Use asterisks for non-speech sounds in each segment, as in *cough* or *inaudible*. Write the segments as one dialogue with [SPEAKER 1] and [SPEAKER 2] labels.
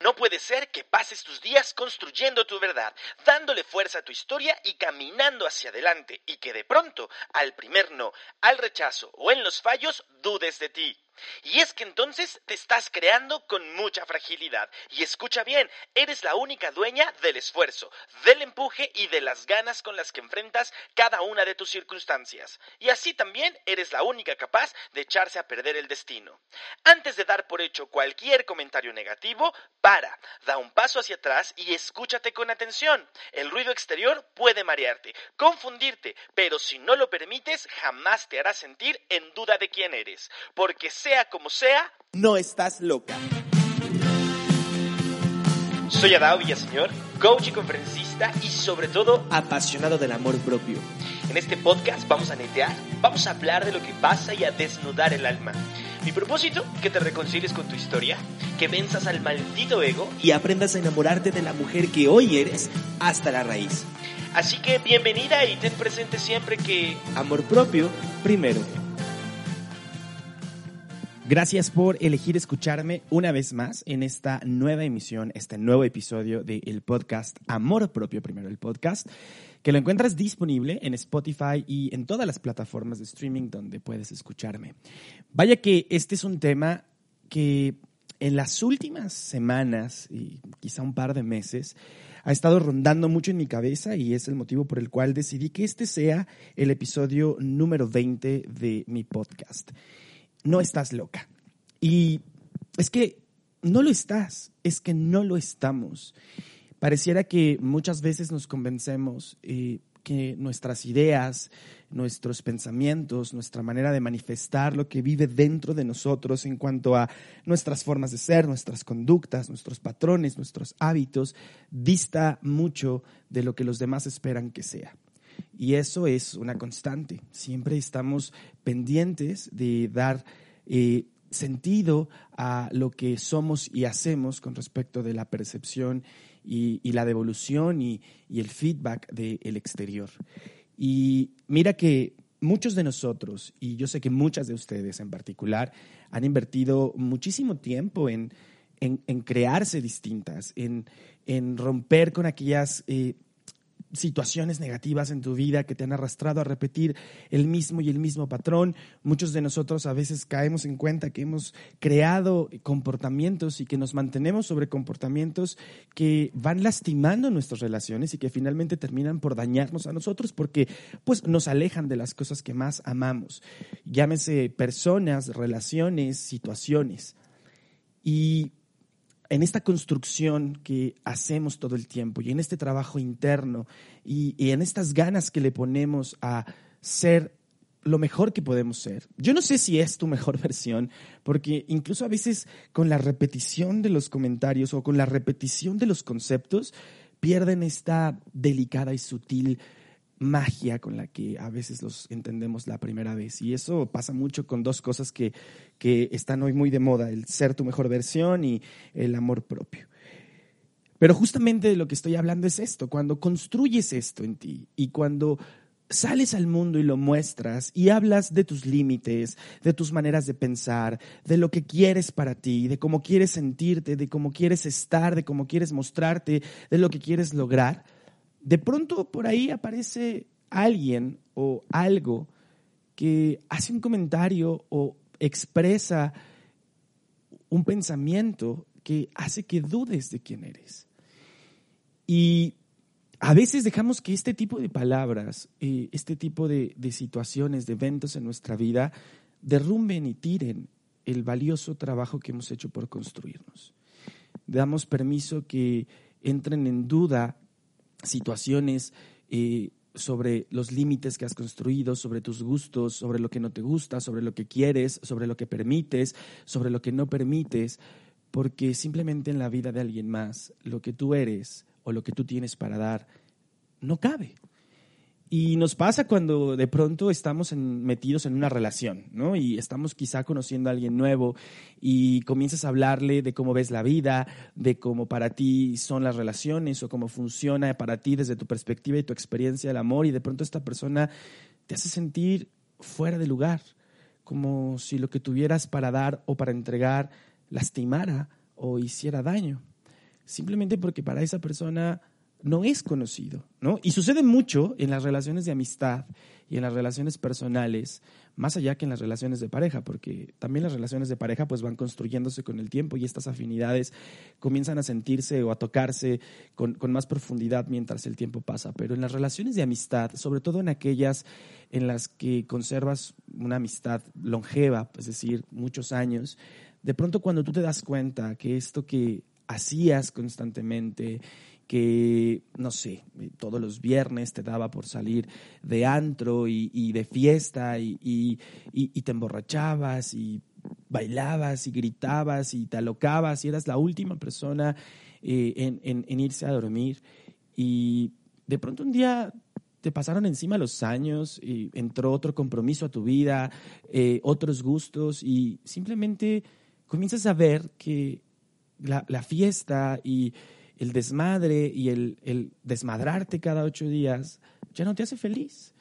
[SPEAKER 1] No puede ser que pases tus días construyendo tu verdad, dándole fuerza a tu historia y caminando hacia adelante, y que de pronto, al primer no, al rechazo o en los fallos, dudes de ti. Y es que entonces te estás creando con mucha fragilidad. Y escucha bien, eres la única dueña del esfuerzo, del empuje y de las ganas con las que enfrentas cada una de tus circunstancias. Y así también eres la única capaz de echarse a perder el destino. Antes de dar por hecho cualquier comentario negativo, para, da un paso hacia atrás y escúchate con atención. El ruido exterior puede marearte, confundirte, pero si no lo permites, jamás te hará sentir en duda de quién eres. Porque sea como sea,
[SPEAKER 2] no estás loca.
[SPEAKER 1] Soy Adao Villaseñor, coach y conferencista y sobre todo
[SPEAKER 2] apasionado del amor propio.
[SPEAKER 1] En este podcast vamos a netear, vamos a hablar de lo que pasa y a desnudar el alma. Mi propósito, que te reconcilies con tu historia, que venzas al maldito ego
[SPEAKER 2] y aprendas a enamorarte de la mujer que hoy eres hasta la raíz.
[SPEAKER 1] Así que bienvenida y ten presente siempre que...
[SPEAKER 2] Amor propio primero. Gracias por elegir escucharme una vez más en esta nueva emisión, este nuevo episodio del podcast Amor Propio Primero, el podcast que lo encuentras disponible en Spotify y en todas las plataformas de streaming donde puedes escucharme. Vaya que este es un tema que en las últimas semanas y quizá un par de meses ha estado rondando mucho en mi cabeza y es el motivo por el cual decidí que este sea el episodio número 20 de mi podcast no estás loca. Y es que no lo estás, es que no lo estamos. Pareciera que muchas veces nos convencemos eh, que nuestras ideas, nuestros pensamientos, nuestra manera de manifestar lo que vive dentro de nosotros en cuanto a nuestras formas de ser, nuestras conductas, nuestros patrones, nuestros hábitos, dista mucho de lo que los demás esperan que sea. Y eso es una constante. Siempre estamos pendientes de dar eh, sentido a lo que somos y hacemos con respecto de la percepción y, la devolución y, el feedback del exterior. Y mira que muchos de nosotros, y yo sé que muchas de ustedes en particular, han invertido muchísimo tiempo en, en, crearse distintas, en, en, romper con aquellas eh, situaciones negativas en tu vida que te han arrastrado a repetir el mismo y el mismo patrón. Muchos de nosotros a veces caemos en cuenta que hemos creado comportamientos y que nos mantenemos sobre comportamientos que van lastimando nuestras relaciones y que finalmente terminan por dañarnos a nosotros porque pues nos alejan de las cosas que más amamos. Llámese personas, relaciones, situaciones. Y en esta construcción que hacemos todo el tiempo y en este trabajo interno y, en estas ganas que le ponemos a ser lo mejor que podemos ser. Yo no sé si es tu mejor *laughs* versión, porque incluso a veces con la repetición de los comentarios o con la repetición de los conceptos, pierden esta delicada y sutil magia con la que a veces los entendemos la primera vez. Y eso pasa mucho con dos cosas que, que están hoy muy de moda, el ser tu mejor versión y el amor propio. Pero justamente de lo que estoy hablando es esto, cuando construyes esto en ti y cuando sales al mundo y lo muestras y hablas de tus límites, de tus maneras de pensar, de lo que quieres para ti, de cómo quieres sentirte, de cómo quieres estar, de cómo quieres mostrarte, de lo que quieres lograr, de pronto por ahí aparece alguien o algo que hace un comentario o expresa un pensamiento que hace que dudes de quién eres. Y a veces dejamos que este tipo de palabras, eh, este tipo de, de situaciones, de eventos en nuestra vida, derrumben y tiren el valioso trabajo que hemos hecho por construirnos. Damos permiso que entren en duda situaciones eh, sobre los límites que has construido, sobre tus gustos, sobre lo que no te gusta, sobre lo que quieres, sobre lo que permites, sobre lo que no permites, porque simplemente en la vida de alguien más lo que tú eres o lo que tú tienes para dar no cabe. Y nos pasa cuando de pronto estamos metidos en una relación, ¿no? Y estamos quizá conociendo a alguien nuevo y comienzas a hablarle de cómo ves la vida, de cómo para ti son las relaciones o cómo funciona para ti desde tu perspectiva y tu experiencia del amor y de pronto esta persona te hace sentir fuera de lugar, como si lo que tuvieras para dar o para entregar lastimara o hiciera daño, simplemente porque para esa persona no es conocido, ¿no? Y sucede mucho en las relaciones de amistad y en las relaciones personales, más allá que en las relaciones de pareja, porque también las relaciones de pareja pues van construyéndose con el tiempo y estas afinidades comienzan a sentirse o a tocarse con, con más profundidad mientras el tiempo pasa. Pero en las relaciones de amistad, sobre todo en aquellas en las que conservas una amistad longeva, es decir, muchos años, de pronto cuando tú te das cuenta que esto que hacías constantemente, que, no sé, todos los viernes te daba por salir de antro y, de fiesta y, te emborrachabas y bailabas y gritabas y te alocabas y eras la última persona eh, en, irse a dormir. Y de pronto un día te pasaron encima los años y entró otro compromiso a tu vida, eh, otros gustos y simplemente comienzas a ver que la fiesta y el desmadre y el, desmadrarte cada ocho días ya no te hace feliz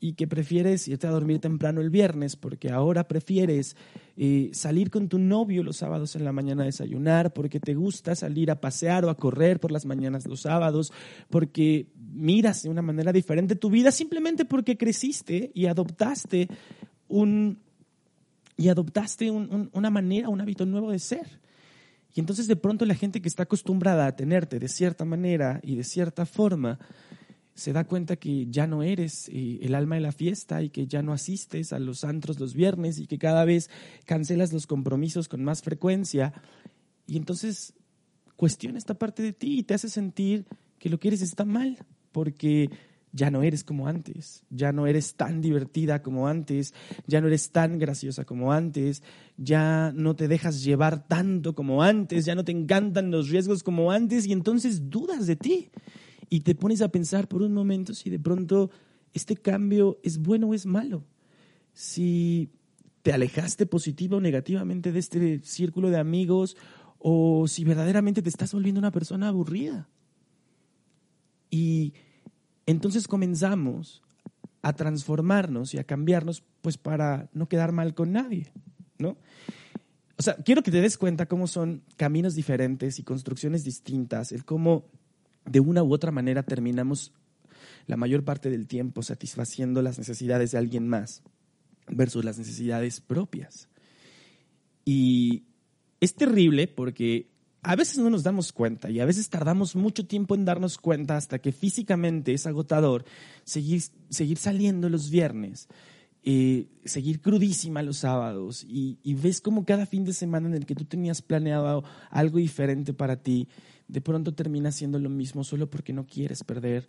[SPEAKER 2] y que prefieres irte a dormir temprano el viernes porque ahora prefieres eh, salir con tu novio los sábados en la mañana a desayunar, porque te gusta salir a pasear o a correr por las mañanas los sábados, porque miras de una manera diferente tu vida simplemente porque creciste y adoptaste un y adoptaste una manera, un hábito nuevo de ser. Y entonces de pronto la gente que está acostumbrada a tenerte de cierta manera y de cierta forma, se da cuenta que ya no eres eh, el alma de la fiesta y que ya no asistes a los antros los viernes y que cada vez cancelas los compromisos con más frecuencia. Y entonces cuestiona esta parte de ti y te hace sentir que lo que eres está mal, porque ya no eres como antes, ya no eres tan divertida como antes, ya no eres tan graciosa como antes, ya no te dejas llevar tanto como antes, ya no te encantan los riesgos como antes y entonces dudas de ti y te pones a pensar por un momento si de pronto este cambio es bueno o es malo, si te alejaste positiva o negativamente de este círculo de amigos o si verdaderamente te estás volviendo una persona aburrida. Y entonces comenzamos a transformarnos y a cambiarnos, pues para no quedar mal con nadie, ¿no? O sea, quiero que te des cuenta cómo son caminos diferentes y construcciones distintas, el cómo de una u otra manera terminamos la mayor parte del tiempo satisfaciendo las necesidades de alguien más versus las necesidades propias. Y es terrible porque a veces no nos damos cuenta y a veces tardamos mucho tiempo en darnos cuenta hasta que físicamente es agotador seguir, seguir saliendo los viernes, eh, seguir crudísima los sábados y, y, ves como cada fin de semana en el que tú tenías planeado algo diferente para ti, de pronto termina siendo lo mismo solo porque no quieres perder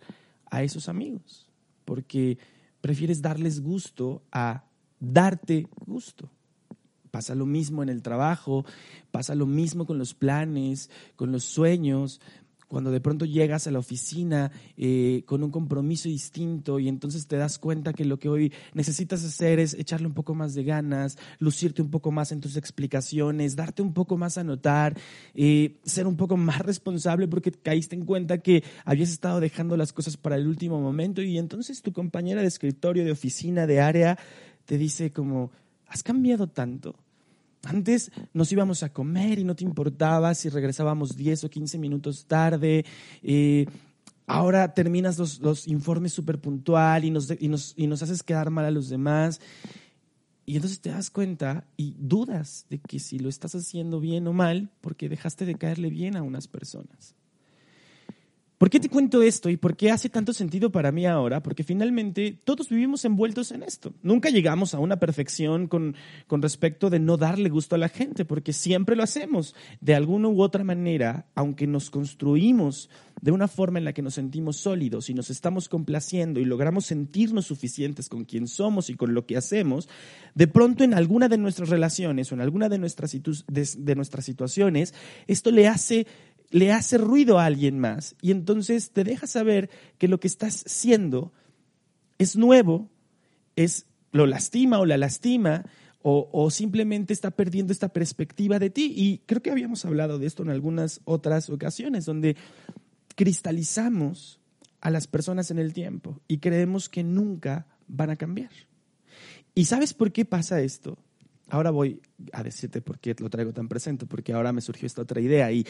[SPEAKER 2] a esos amigos, porque prefieres darles gusto a darte gusto. Pasa lo mismo en el trabajo, pasa lo mismo con los planes, con los sueños, cuando de pronto llegas a la oficina eh, con un compromiso distinto y entonces te das cuenta que lo que hoy necesitas hacer es echarle un poco más de ganas, lucirte un poco más en tus explicaciones, darte un poco más a notar, eh, ser un poco más *laughs* responsable porque caíste en cuenta que habías estado dejando las cosas para el último momento y entonces tu compañera de escritorio, de oficina, de área, te dice como, has cambiado tanto. Antes nos íbamos a comer y no te importaba si regresábamos 10 o 15 minutos tarde. Eh, ahora terminas los, informes súper puntual y nos, y, nos, y nos haces quedar mal a los demás. Y entonces te das cuenta y dudas de que si lo estás haciendo bien o mal porque dejaste de caerle bien a unas personas. ¿Por qué te cuento esto y por qué hace tanto sentido para mí ahora? Porque finalmente todos vivimos envueltos en esto. Nunca llegamos a una perfección con, con, respecto de no darle gusto a la gente, porque siempre lo hacemos. De alguna u otra manera, aunque nos construimos de una forma en la que nos sentimos sólidos y nos estamos complaciendo y logramos sentirnos suficientes con quien somos y con lo que hacemos, de pronto en alguna de nuestras relaciones o en alguna de nuestras, de, de nuestras situaciones, esto le hace le hace ruido a alguien más y entonces te deja saber que lo que estás siendo es nuevo, es lo lastima o la lastima o, o, simplemente está perdiendo esta perspectiva de ti. Y creo que habíamos hablado de esto en algunas otras ocasiones, donde cristalizamos a las personas en el tiempo y creemos que nunca van a cambiar. ¿Y sabes por qué pasa esto? Ahora voy a decirte por qué lo traigo tan presente, porque ahora me surgió esta otra idea y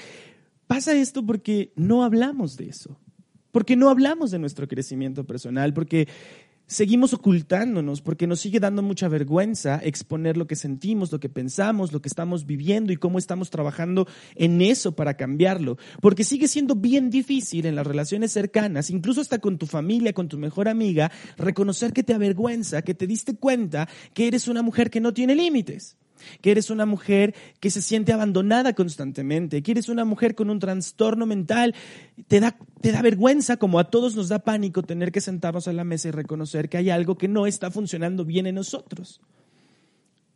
[SPEAKER 2] Pasa esto porque no hablamos de eso, porque no hablamos de nuestro crecimiento personal, porque seguimos ocultándonos, porque nos sigue dando mucha vergüenza exponer lo que sentimos, lo que pensamos, lo que estamos viviendo y cómo estamos trabajando en eso para cambiarlo, porque sigue siendo bien difícil en las relaciones cercanas, incluso hasta con tu familia, con tu mejor amiga, reconocer que te avergüenza, que te diste cuenta que eres una mujer que no tiene límites que eres una mujer que se siente abandonada constantemente, que eres una mujer con un trastorno mental, te da, te da vergüenza, como a todos nos da pánico tener que sentarnos a la mesa y reconocer que hay algo que no está funcionando bien en nosotros.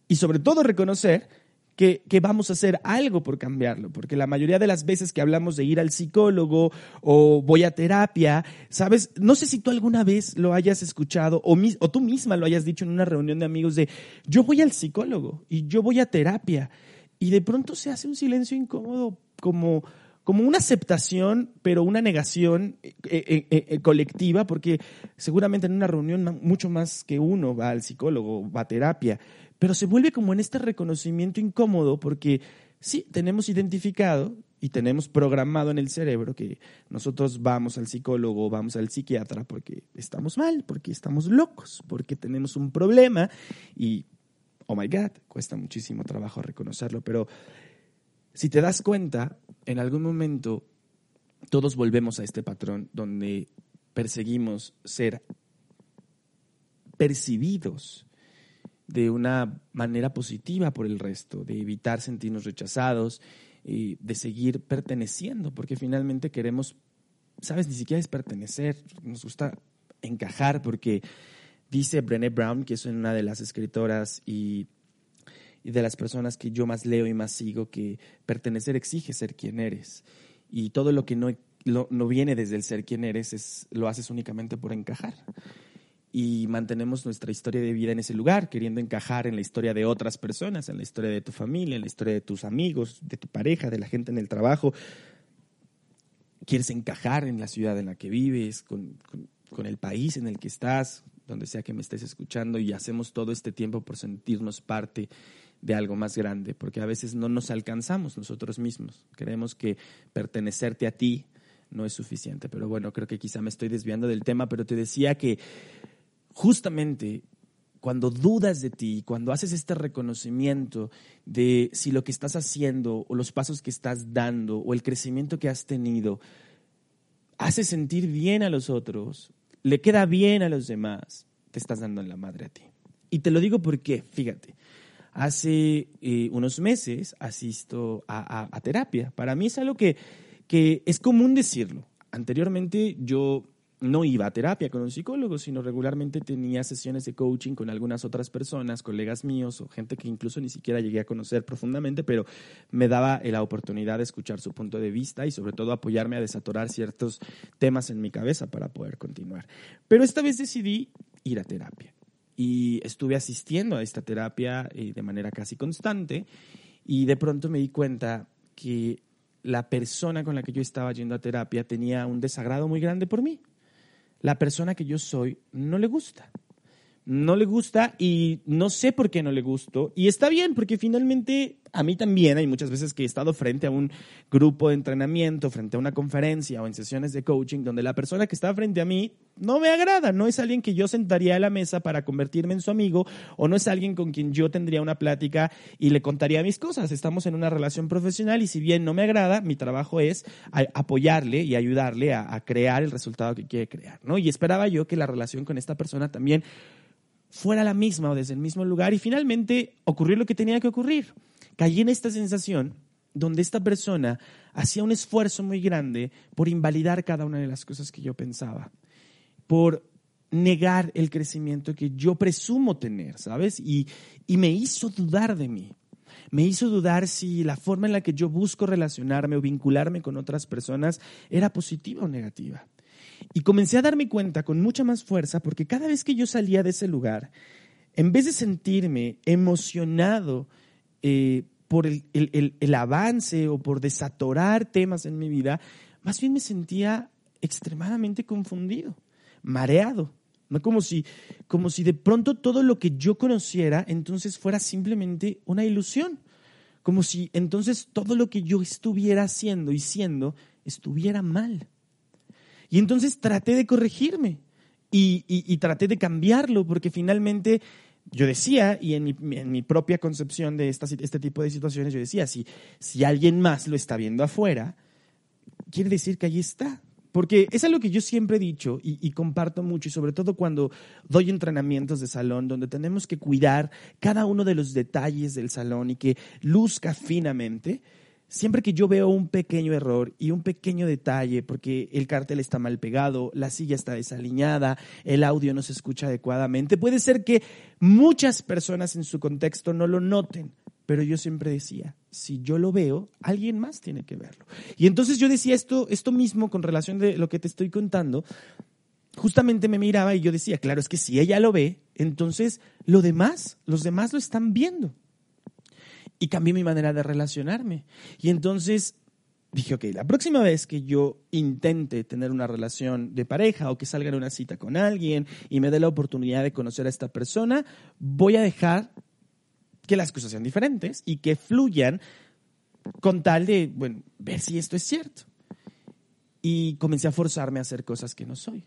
[SPEAKER 2] Y sobre todo reconocer que, vamos a hacer algo por cambiarlo, porque la mayoría de las veces que hablamos de ir al psicólogo o voy a terapia, ¿sabes? No sé si tú alguna vez lo hayas escuchado o, tú misma lo hayas dicho en una reunión de amigos de yo voy al psicólogo y yo voy a terapia y de pronto se hace un silencio incómodo como como una aceptación, pero una negación eh, eh, eh, colectiva, porque seguramente en una reunión mucho más que uno va al psicólogo, va a terapia, pero se vuelve como en este reconocimiento incómodo porque sí, tenemos identificado y tenemos programado en el cerebro que nosotros vamos al psicólogo, vamos al psiquiatra porque estamos mal, porque estamos locos, porque tenemos un problema y, oh my God, cuesta muchísimo trabajo reconocerlo, pero si te das cuenta, en algún momento todos volvemos a este patrón donde perseguimos ser percibidos de una manera positiva por el resto, de evitar sentirnos rechazados, y de seguir perteneciendo, porque finalmente queremos, sabes, ni siquiera es pertenecer, nos gusta encajar, porque dice Brené Brown, que es una de las escritoras y, y de las personas que yo más leo y más sigo, que pertenecer exige ser quien eres. Y todo lo que no, no viene desde el ser quien eres, es, lo haces únicamente por encajar y mantenemos nuestra historia de vida en ese lugar, queriendo encajar en la historia de otras personas, en la historia de tu familia, en la historia de tus amigos, de tu pareja, de la gente en el trabajo. Quieres encajar en la ciudad en la que vives, con, con, el país en el que estás, donde sea que me estés escuchando, y hacemos todo este tiempo por sentirnos parte de algo más grande, porque a veces no nos alcanzamos nosotros mismos. Creemos que pertenecerte a ti no es suficiente. Pero bueno, creo que quizá me estoy desviando del tema, pero te decía que justamente cuando dudas de ti, cuando haces este reconocimiento de si lo que estás haciendo o los pasos que estás dando o el crecimiento que has tenido hace sentir bien a los otros, le queda bien a los demás, te estás dando en la madre a ti. Y te lo digo porque, fíjate, hace eh, unos meses asisto a, terapia. Para mí es algo que, que es común decirlo. Anteriormente yo no iba a terapia con un psicólogo, sino regularmente tenía sesiones de coaching con algunas otras personas, colegas míos o gente que incluso ni siquiera llegué a conocer profundamente, pero me daba la oportunidad de escuchar su punto de vista y sobre todo apoyarme a desatorar ciertos temas en mi cabeza para poder continuar. Pero esta vez decidí ir a terapia y estuve asistiendo a esta terapia eh, de manera casi constante y de pronto me di cuenta que la persona con la que yo estaba yendo a terapia tenía un desagrado muy grande por mí la persona que yo soy no le gusta. No le gusta y no sé por qué no le gustó. Y está bien, porque finalmente a mí también hay muchas veces que he estado frente a un grupo de entrenamiento, frente a una conferencia o en sesiones de coaching, donde la persona que está frente a mí no me agrada, no es alguien que yo sentaría a la mesa para convertirme en su amigo o no es alguien con quien yo tendría una plática y le contaría mis cosas. Estamos en una relación profesional y si bien no me agrada, mi trabajo es apoyarle y ayudarle a, a crear el resultado que quiere crear. ¿no? Y esperaba yo que la relación con esta persona también fuera la misma o desde el mismo lugar y finalmente ocurrió lo que tenía que ocurrir. Caí en esta sensación donde esta persona hacía un esfuerzo muy grande por invalidar cada una de las cosas que yo pensaba, por negar el crecimiento que yo presumo tener, ¿sabes? Y, y me hizo dudar de mí. Me hizo dudar si la forma en la que yo busco relacionarme o vincularme con otras personas era positiva o negativa. Y comencé a darme cuenta con mucha más fuerza porque cada vez que yo salía de ese lugar, en vez de sentirme emocionado eh, por el, el, avance o por desatorar temas en mi vida, más bien me sentía extremadamente confundido, mareado. ¿no? Como, si, como si de pronto todo lo que yo conociera entonces fuera simplemente una ilusión. Como si entonces todo lo que yo estuviera haciendo y siendo estuviera mal. Y entonces traté de corregirme y, traté de cambiarlo porque finalmente yo decía, y en mi, propia concepción de este tipo de situaciones, yo decía, si, si alguien más lo está viendo afuera, quiere decir que allí está. Porque es algo que yo siempre he dicho y, y, comparto mucho, y sobre todo cuando doy entrenamientos de salón, donde tenemos que cuidar cada uno de los detalles del salón y que luzca finamente. Siempre que yo veo un pequeño error y un pequeño detalle, porque el cartel está mal pegado, la silla está desaliñada, el audio no se escucha adecuadamente, puede ser que muchas personas en su contexto no lo noten, pero yo siempre decía, si yo lo veo, alguien más tiene que verlo. Y entonces yo decía esto, esto mismo con relación de lo que te estoy contando, justamente me miraba y yo decía, claro, es que si ella lo ve, entonces lo demás, los demás lo están viendo y cambié mi manera de relacionarme. Y entonces dije, ok, la próxima vez que yo intente tener una relación de pareja o que salga en una cita con alguien y me dé la oportunidad de conocer a esta persona, voy a dejar que las cosas sean diferentes y que fluyan con tal de, bueno, ver si esto es cierto. Y comencé a forzarme a hacer cosas que no soy.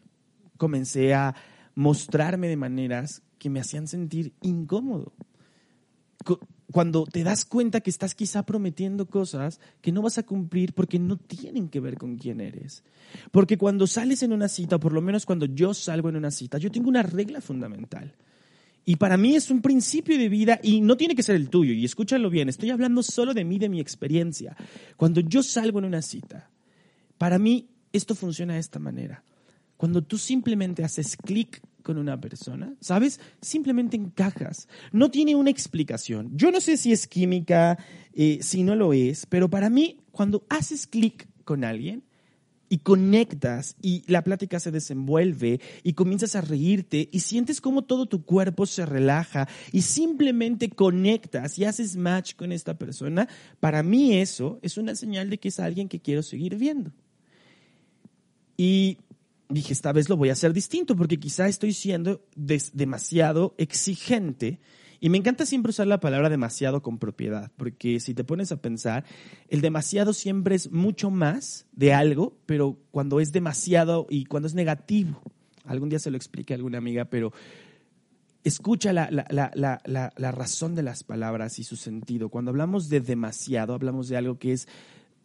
[SPEAKER 2] Comencé a mostrarme de maneras que me hacían sentir incómodo cuando te das cuenta que estás quizá prometiendo cosas que no vas a cumplir porque no tienen que ver con quién eres. Porque cuando sales en una cita, o por lo menos cuando yo salgo en una cita, yo tengo una regla fundamental. Y para mí es un principio de vida y no tiene que ser el tuyo. Y escúchalo bien, estoy hablando solo de mí, de mi experiencia. Cuando yo salgo en una cita, para mí esto funciona de esta manera. Cuando tú simplemente haces clic con una persona, ¿sabes? Simplemente encajas. No tiene una explicación. Yo no sé si es química, eh, si no lo es, pero para mí, cuando haces clic con alguien y conectas y la plática se desenvuelve y comienzas a reírte y sientes como todo tu cuerpo se relaja y simplemente conectas y haces match con esta persona, para mí eso es una señal de que es alguien que quiero seguir viendo. Y dije, esta vez lo voy a hacer distinto porque quizá estoy siendo demasiado exigente. Y me encanta siempre usar la palabra demasiado con propiedad, porque si te pones a pensar, el demasiado siempre es mucho más de algo, pero cuando es demasiado y cuando es negativo, algún día se lo expliqué a alguna amiga, pero escucha la, la razón de las palabras y su sentido. Cuando hablamos de demasiado, hablamos de algo que es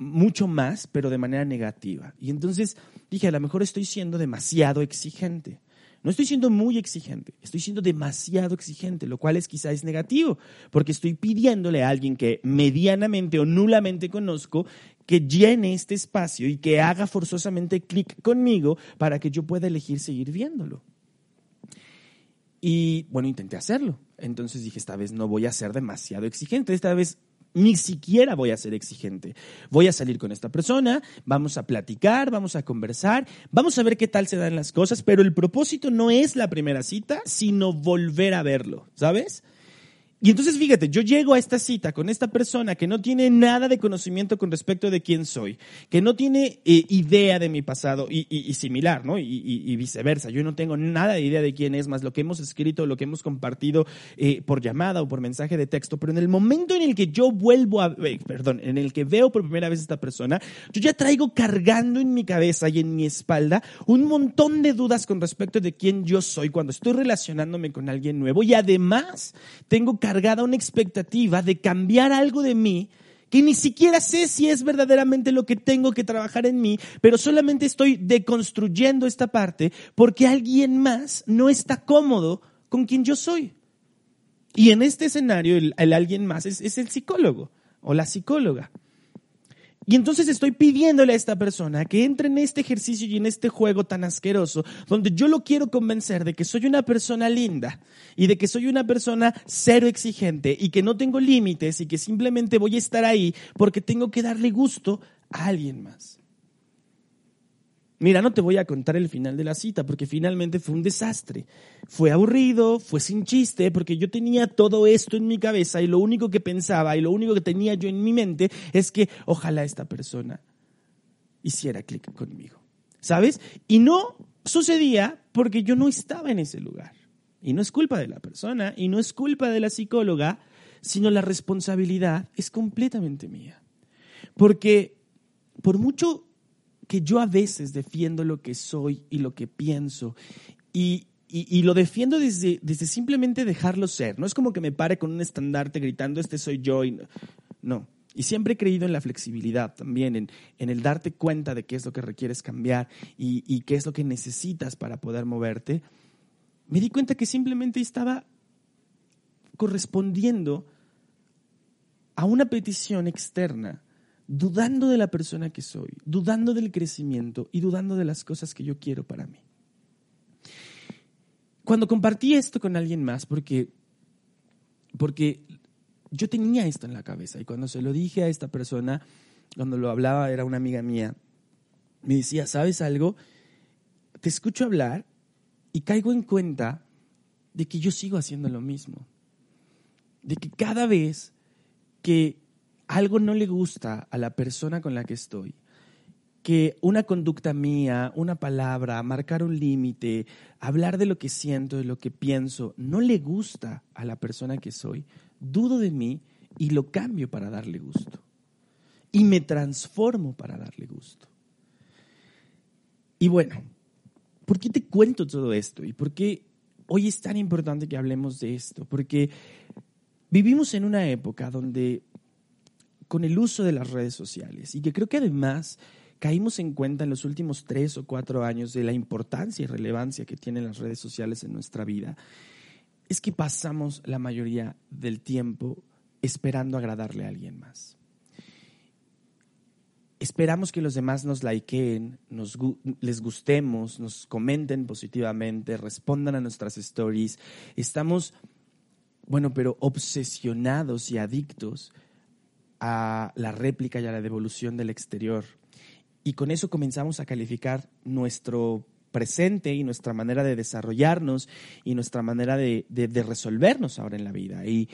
[SPEAKER 2] mucho más, pero de manera negativa. Y entonces dije, a lo mejor estoy siendo demasiado exigente. No estoy siendo muy exigente, estoy siendo demasiado exigente, lo cual es quizás negativo, porque estoy pidiéndole a alguien que medianamente o nulamente conozco que llene este espacio y que haga forzosamente clic conmigo para que yo pueda elegir seguir viéndolo. Y bueno, intenté hacerlo. Entonces dije, esta vez no voy a ser demasiado exigente, esta vez ni siquiera voy a ser exigente. Voy a salir con esta persona, vamos a platicar, vamos a conversar, vamos a ver qué tal se dan las cosas, pero el propósito no es la primera cita, sino volver a verlo, ¿sabes? Y entonces fíjate, yo llego a esta cita con esta persona que no tiene nada de conocimiento con respecto de quién soy, que no tiene eh, idea de mi pasado y, similar, ¿no? Y, viceversa. Yo no tengo nada de idea de quién es, más lo que hemos escrito, lo que hemos compartido eh, por llamada o por mensaje de texto. Pero en el momento en el que yo vuelvo a, eh, perdón, en el que veo por primera vez a esta persona, yo ya traigo cargando en mi cabeza y en mi espalda un montón de dudas con respecto de quién yo soy cuando estoy relacionándome con alguien nuevo y además tengo cargada una expectativa de cambiar algo de mí que ni siquiera sé si es verdaderamente lo que tengo que trabajar en mí, pero solamente estoy deconstruyendo esta parte porque alguien más no está cómodo con quien yo soy. Y en este escenario, el, alguien más es, es el psicólogo o la psicóloga. Y entonces estoy pidiéndole a esta persona que entre en este ejercicio y en este juego tan asqueroso, donde yo lo quiero convencer de que soy una persona linda y de que soy una persona cero exigente y que no tengo límites y que simplemente voy a estar ahí porque tengo que darle gusto a alguien más. Mira, no te voy a contar el final de la cita porque finalmente fue un desastre. Fue aburrido, fue sin chiste, porque yo tenía todo esto en mi cabeza y lo único que pensaba y lo único que tenía yo en mi mente es que ojalá esta persona hiciera clic conmigo. ¿Sabes? Y no sucedía porque yo no estaba en ese lugar. Y no es culpa de la persona y no es culpa de la psicóloga, sino la responsabilidad es completamente mía. Porque por mucho que yo a veces defiendo lo que soy y lo que pienso y, lo defiendo desde, desde simplemente dejarlo ser. No es como que me pare con un estandarte gritando, este soy yo. Y no. Y siempre he creído en la flexibilidad también, en, en, el darte cuenta de qué es lo que requieres cambiar y, y qué es lo que necesitas para poder moverte. Me di cuenta que simplemente estaba correspondiendo a una petición externa dudando de la persona que soy, dudando del crecimiento y dudando de las cosas que yo quiero para mí. Cuando compartí esto con alguien más, porque, porque yo tenía esto en la cabeza y cuando se lo dije a esta persona, cuando lo hablaba, era una amiga mía, me decía, ¿sabes algo? Te escucho hablar y caigo en cuenta de que yo sigo haciendo lo mismo. De que cada vez que algo no le gusta a la persona con la que estoy, que una conducta mía, una palabra, marcar un límite, hablar de lo que siento, de lo que pienso, no le gusta a la persona que soy, dudo de mí y lo cambio para darle gusto. Y me transformo para darle gusto. Y bueno, ¿por qué te cuento todo esto? ¿Y por qué hoy es tan importante que hablemos de esto? Porque vivimos en una época donde con el uso de las redes sociales y que creo que además caímos en cuenta en los últimos tres o cuatro años de la importancia y relevancia que tienen las redes sociales en nuestra vida, es que pasamos la mayoría del tiempo esperando agradarle a alguien más. Esperamos que los demás nos likeen, nos, les gustemos, nos comenten positivamente, respondan a nuestras stories. Estamos, bueno, pero obsesionados y adictos a la réplica y a la devolución del exterior. Y con eso comenzamos a calificar nuestro presente y nuestra manera de desarrollarnos y nuestra manera de, resolvernos ahora en la vida. Y,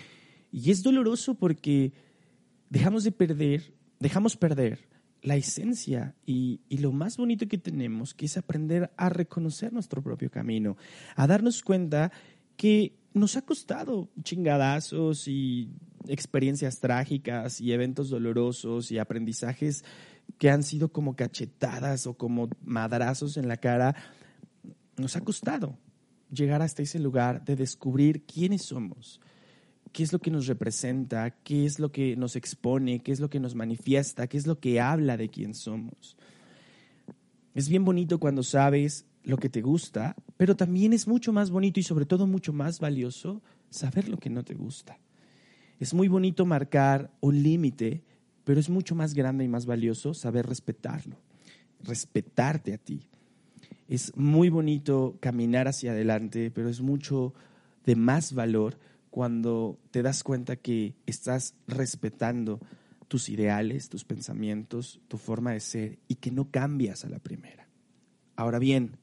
[SPEAKER 2] es doloroso porque dejamos de perder, dejamos perder la esencia y, y, lo más bonito que tenemos, que es aprender a reconocer nuestro propio camino, a darnos cuenta que nos ha costado chingadazos y experiencias trágicas y eventos dolorosos y aprendizajes que han sido como cachetadas o como madrazos en la cara, nos ha costado llegar hasta ese lugar de descubrir quiénes somos, qué es lo que nos representa, qué es lo que nos expone, qué es lo que nos manifiesta, qué es lo que habla de quién somos. Es bien bonito cuando sabes lo que te gusta, pero también es mucho más bonito y sobre todo mucho más valioso saber lo que no te gusta. Es muy bonito marcar un límite, pero es mucho más grande y más valioso saber respetarlo, respetarte a ti. Es muy bonito caminar hacia adelante, pero es mucho de más valor cuando te das cuenta que estás respetando tus ideales, tus pensamientos, tu forma de ser y que no cambias a la primera. Ahora bien,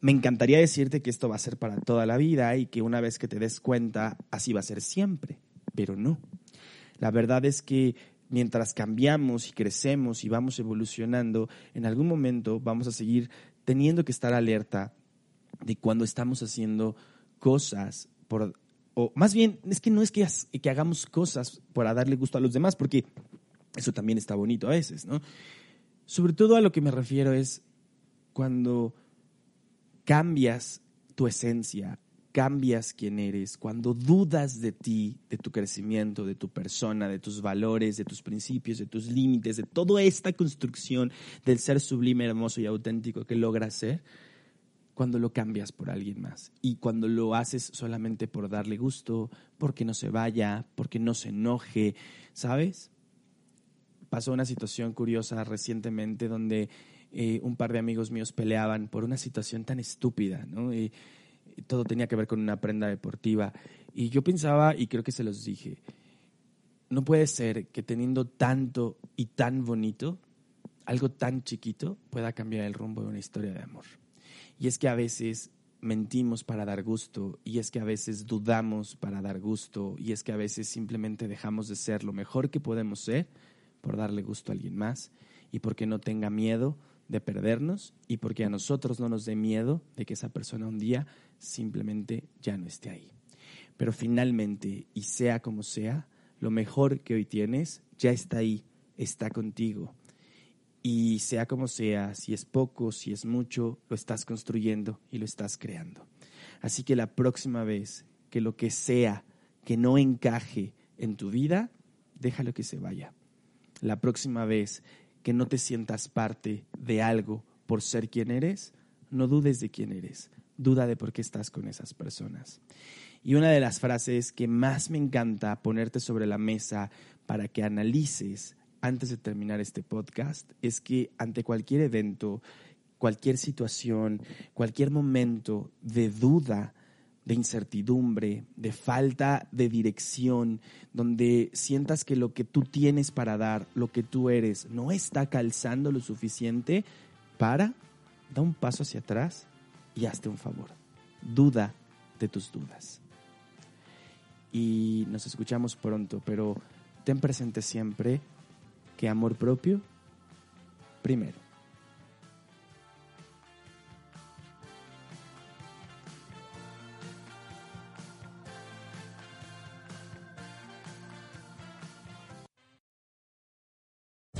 [SPEAKER 2] me encantaría decirte que esto va a ser para toda la vida y que una vez que te des cuenta, así va a ser siempre, pero no. La verdad es que mientras cambiamos y crecemos y vamos evolucionando, en algún momento vamos a seguir teniendo que estar alerta de cuando estamos haciendo cosas por o más bien es que no es que, que hagamos cosas para darle gusto a los demás, porque eso también está bonito a veces, ¿no? Sobre todo a lo que me refiero es cuando cambias tu esencia, cambias quién eres, cuando dudas de ti, de tu crecimiento, de tu persona, de tus valores, de tus principios, de tus límites, de toda esta construcción del ser sublime, hermoso y auténtico que logras ser, cuando lo cambias por alguien más y cuando lo haces solamente por darle gusto, porque no se vaya, porque no se enoje, ¿sabes? Pasó una situación curiosa recientemente donde eh, un par de amigos míos peleaban por una situación tan estúpida, ¿no? Todo tenía que ver con una prenda deportiva. Y yo pensaba, y creo que se los dije, no puede ser que teniendo tanto y tan bonito, algo tan chiquito pueda cambiar el rumbo de una historia de amor. Y es que a veces mentimos para dar gusto, y es que a veces dudamos para dar gusto, y es que a veces simplemente dejamos de ser lo mejor que podemos ser por darle gusto a alguien más, y porque no tenga miedo de perdernos y porque a nosotros no nos dé miedo de que esa persona un día simplemente ya no esté ahí. Pero finalmente, y sea como sea, lo mejor que hoy tienes ya está ahí, está contigo. Y sea como sea, si es poco, si es mucho, lo estás construyendo y lo estás creando. Así que la próxima vez que lo que sea que no encaje en tu vida, déjalo que se vaya. La próxima vez que no te sientas parte de algo por ser quien eres, no dudes de quién eres, duda de por qué estás con esas personas. Y una de las frases que más me encanta ponerte sobre la mesa para que analices antes de terminar este podcast es que ante cualquier evento, cualquier situación, cualquier momento de duda, de incertidumbre, de falta de dirección, donde sientas que lo que tú tienes para dar, lo que tú eres, no está calzando lo suficiente, para, da un paso hacia atrás y hazte un favor. Duda de tus dudas. Y nos escuchamos pronto, pero ten presente siempre que amor propio primero.